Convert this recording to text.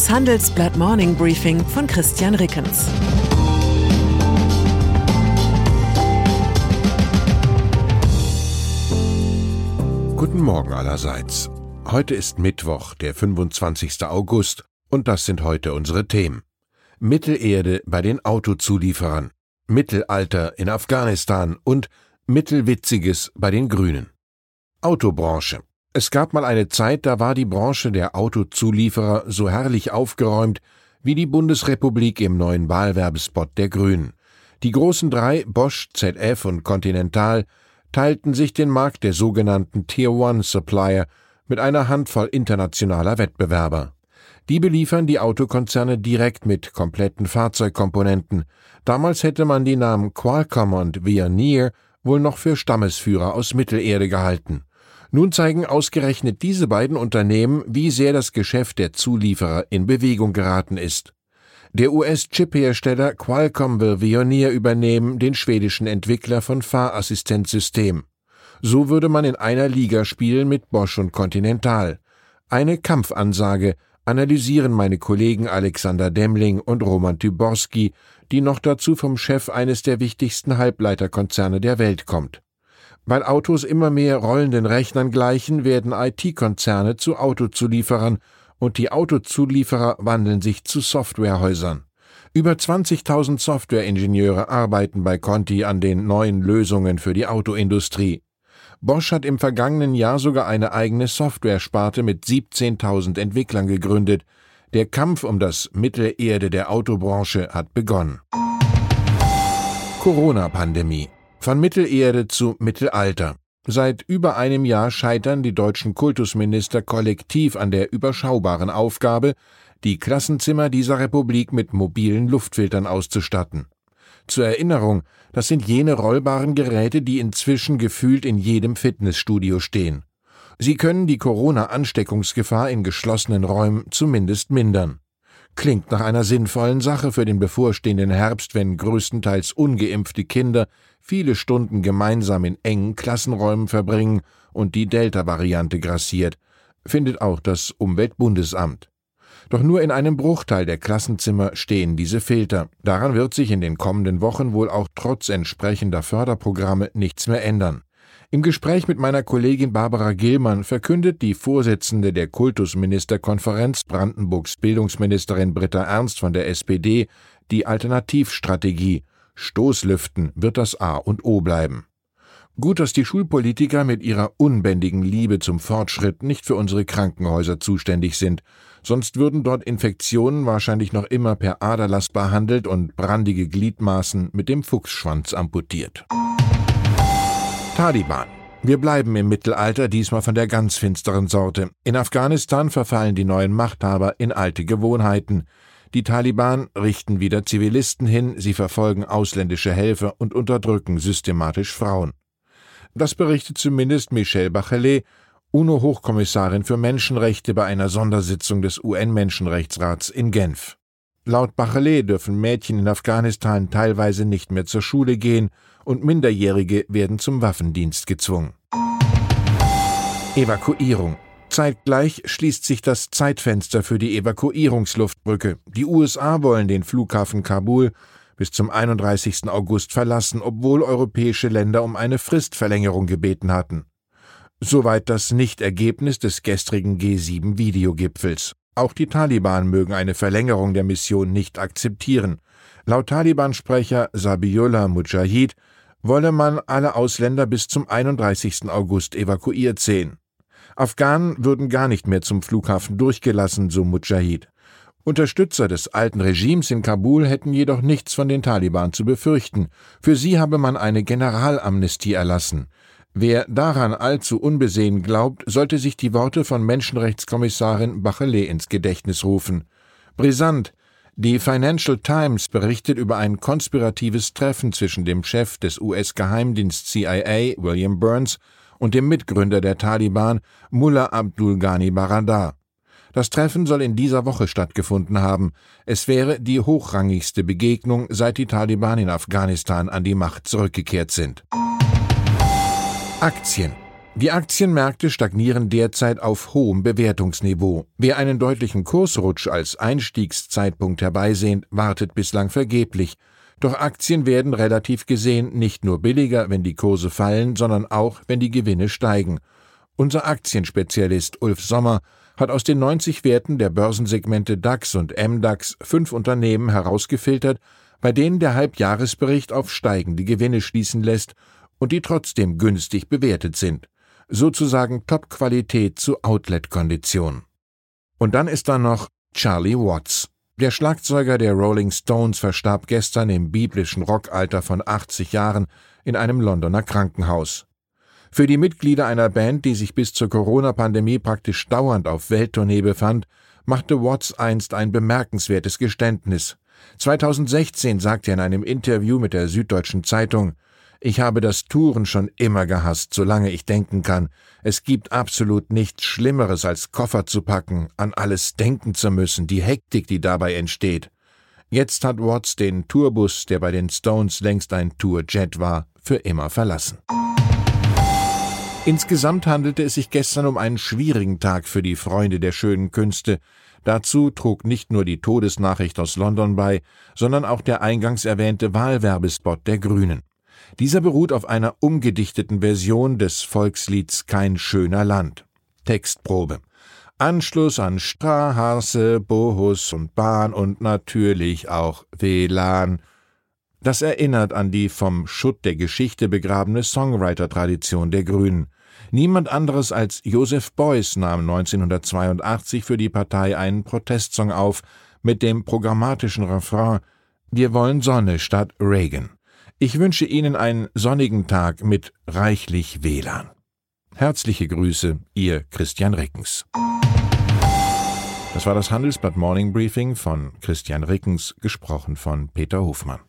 Das Handelsblatt Morning Briefing von Christian Rickens. Guten Morgen allerseits. Heute ist Mittwoch, der 25. August, und das sind heute unsere Themen. Mittelerde bei den Autozulieferern, Mittelalter in Afghanistan und Mittelwitziges bei den Grünen. Autobranche. Es gab mal eine Zeit, da war die Branche der Autozulieferer so herrlich aufgeräumt wie die Bundesrepublik im neuen Wahlwerbespot der Grünen. Die großen drei, Bosch, ZF und Continental, teilten sich den Markt der sogenannten Tier One Supplier mit einer Handvoll internationaler Wettbewerber. Die beliefern die Autokonzerne direkt mit kompletten Fahrzeugkomponenten. Damals hätte man die Namen Qualcomm und Veoneer wohl noch für Stammesführer aus Mittelerde gehalten. Nun zeigen ausgerechnet diese beiden Unternehmen, wie sehr das Geschäft der Zulieferer in Bewegung geraten ist. Der US-Chip-Hersteller Qualcomm will Veoneer übernehmen, den schwedischen Entwickler von Fahrassistenzsystem. So würde man in einer Liga spielen mit Bosch und Continental. Eine Kampfansage analysieren meine Kollegen Alexander Demling und Roman Tyborski, die noch dazu vom Chef eines der wichtigsten Halbleiterkonzerne der Welt kommt. Weil Autos immer mehr rollenden Rechnern gleichen, werden IT-Konzerne zu Autozulieferern und die Autozulieferer wandeln sich zu Softwarehäusern. Über 20.000 Softwareingenieure arbeiten bei Conti an den neuen Lösungen für die Autoindustrie. Bosch hat im vergangenen Jahr sogar eine eigene Softwaresparte mit 17.000 Entwicklern gegründet. Der Kampf um das Mittelerde der Autobranche hat begonnen. Corona-Pandemie von Mittelerde zu Mittelalter. Seit über einem Jahr scheitern die deutschen Kultusminister kollektiv an der überschaubaren Aufgabe, die Klassenzimmer dieser Republik mit mobilen Luftfiltern auszustatten. Zur Erinnerung, das sind jene rollbaren Geräte, die inzwischen gefühlt in jedem Fitnessstudio stehen. Sie können die Corona-Ansteckungsgefahr in geschlossenen Räumen zumindest mindern. Klingt nach einer sinnvollen Sache für den bevorstehenden Herbst, wenn größtenteils ungeimpfte Kinder viele Stunden gemeinsam in engen Klassenräumen verbringen und die Delta-Variante grassiert, findet auch das Umweltbundesamt. Doch nur in einem Bruchteil der Klassenzimmer stehen diese Filter. Daran wird sich in den kommenden Wochen wohl auch trotz entsprechender Förderprogramme nichts mehr ändern. Im Gespräch mit meiner Kollegin Barbara Gillmann verkündet die Vorsitzende der Kultusministerkonferenz Brandenburgs Bildungsministerin Britta Ernst von der SPD die Alternativstrategie. Stoßlüften wird das A und O bleiben. Gut, dass die Schulpolitiker mit ihrer unbändigen Liebe zum Fortschritt nicht für unsere Krankenhäuser zuständig sind, sonst würden dort Infektionen wahrscheinlich noch immer per Aderlass behandelt und brandige Gliedmaßen mit dem Fuchsschwanz amputiert. Taliban. Wir bleiben im Mittelalter, diesmal von der ganz finsteren Sorte. In Afghanistan verfallen die neuen Machthaber in alte Gewohnheiten. Die Taliban richten wieder Zivilisten hin, sie verfolgen ausländische Helfer und unterdrücken systematisch Frauen. Das berichtet zumindest Michelle Bachelet, UNO-Hochkommissarin für Menschenrechte bei einer Sondersitzung des UN-Menschenrechtsrats in Genf. Laut Bachelet dürfen Mädchen in Afghanistan teilweise nicht mehr zur Schule gehen und Minderjährige werden zum Waffendienst gezwungen. Evakuierung. Zeitgleich schließt sich das Zeitfenster für die Evakuierungsluftbrücke. Die USA wollen den Flughafen Kabul bis zum 31. August verlassen, obwohl europäische Länder um eine Fristverlängerung gebeten hatten. Soweit das Nichtergebnis des gestrigen G7-Videogipfels. Auch die Taliban mögen eine Verlängerung der Mission nicht akzeptieren. Laut Taliban-Sprecher Sabiullah Mujahid wolle man alle Ausländer bis zum 31. August evakuiert sehen. Afghanen würden gar nicht mehr zum Flughafen durchgelassen, so Mujahid. Unterstützer des alten Regimes in Kabul hätten jedoch nichts von den Taliban zu befürchten. Für sie habe man eine Generalamnestie erlassen. Wer daran allzu unbesehen glaubt, sollte sich die Worte von Menschenrechtskommissarin Bachelet ins Gedächtnis rufen. Brisant, die Financial Times berichtet über ein konspiratives Treffen zwischen dem Chef des US-Geheimdienst CIA, William Burns, und dem Mitgründer der Taliban, Mullah Abdul Ghani Baradar. Das Treffen soll in dieser Woche stattgefunden haben. Es wäre die hochrangigste Begegnung, seit die Taliban in Afghanistan an die Macht zurückgekehrt sind. Aktien. Die Aktienmärkte stagnieren derzeit auf hohem Bewertungsniveau. Wer einen deutlichen Kursrutsch als Einstiegszeitpunkt herbeisehnt, wartet bislang vergeblich. Doch Aktien werden relativ gesehen nicht nur billiger, wenn die Kurse fallen, sondern auch, wenn die Gewinne steigen. Unser Aktienspezialist Ulf Sommer hat aus den 90 Werten der Börsensegmente DAX und MDAX fünf Unternehmen herausgefiltert, bei denen der Halbjahresbericht auf steigende Gewinne schließen lässt und die trotzdem günstig bewertet sind sozusagen Top-Qualität zu Outlet-Kondition. Und dann ist da noch Charlie Watts. Der Schlagzeuger der Rolling Stones verstarb gestern im biblischen Rockalter von 80 Jahren in einem Londoner Krankenhaus. Für die Mitglieder einer Band, die sich bis zur Corona-Pandemie praktisch dauernd auf Welttournee befand, machte Watts einst ein bemerkenswertes Geständnis. 2016 sagte er in einem Interview mit der Süddeutschen Zeitung, ich habe das Touren schon immer gehasst, solange ich denken kann. Es gibt absolut nichts Schlimmeres, als Koffer zu packen, an alles denken zu müssen, die Hektik, die dabei entsteht. Jetzt hat Watts den Tourbus, der bei den Stones längst ein Tourjet war, für immer verlassen. Insgesamt handelte es sich gestern um einen schwierigen Tag für die Freunde der schönen Künste. Dazu trug nicht nur die Todesnachricht aus London bei, sondern auch der eingangs erwähnte Wahlwerbespot der Grünen. Dieser beruht auf einer umgedichteten Version des Volkslieds Kein schöner Land. Textprobe. Anschluss an Straße, Bohus und Bahn und natürlich auch WLAN. Das erinnert an die vom Schutt der Geschichte begrabene Songwriter-Tradition der Grünen. Niemand anderes als Joseph Beuys nahm 1982 für die Partei einen Protestsong auf mit dem programmatischen Refrain Wir wollen Sonne statt Reagan. Ich wünsche Ihnen einen sonnigen Tag mit reichlich WLAN. Herzliche Grüße, Ihr Christian Rickens. Das war das Handelsblatt Morning Briefing von Christian Rickens, gesprochen von Peter Hofmann.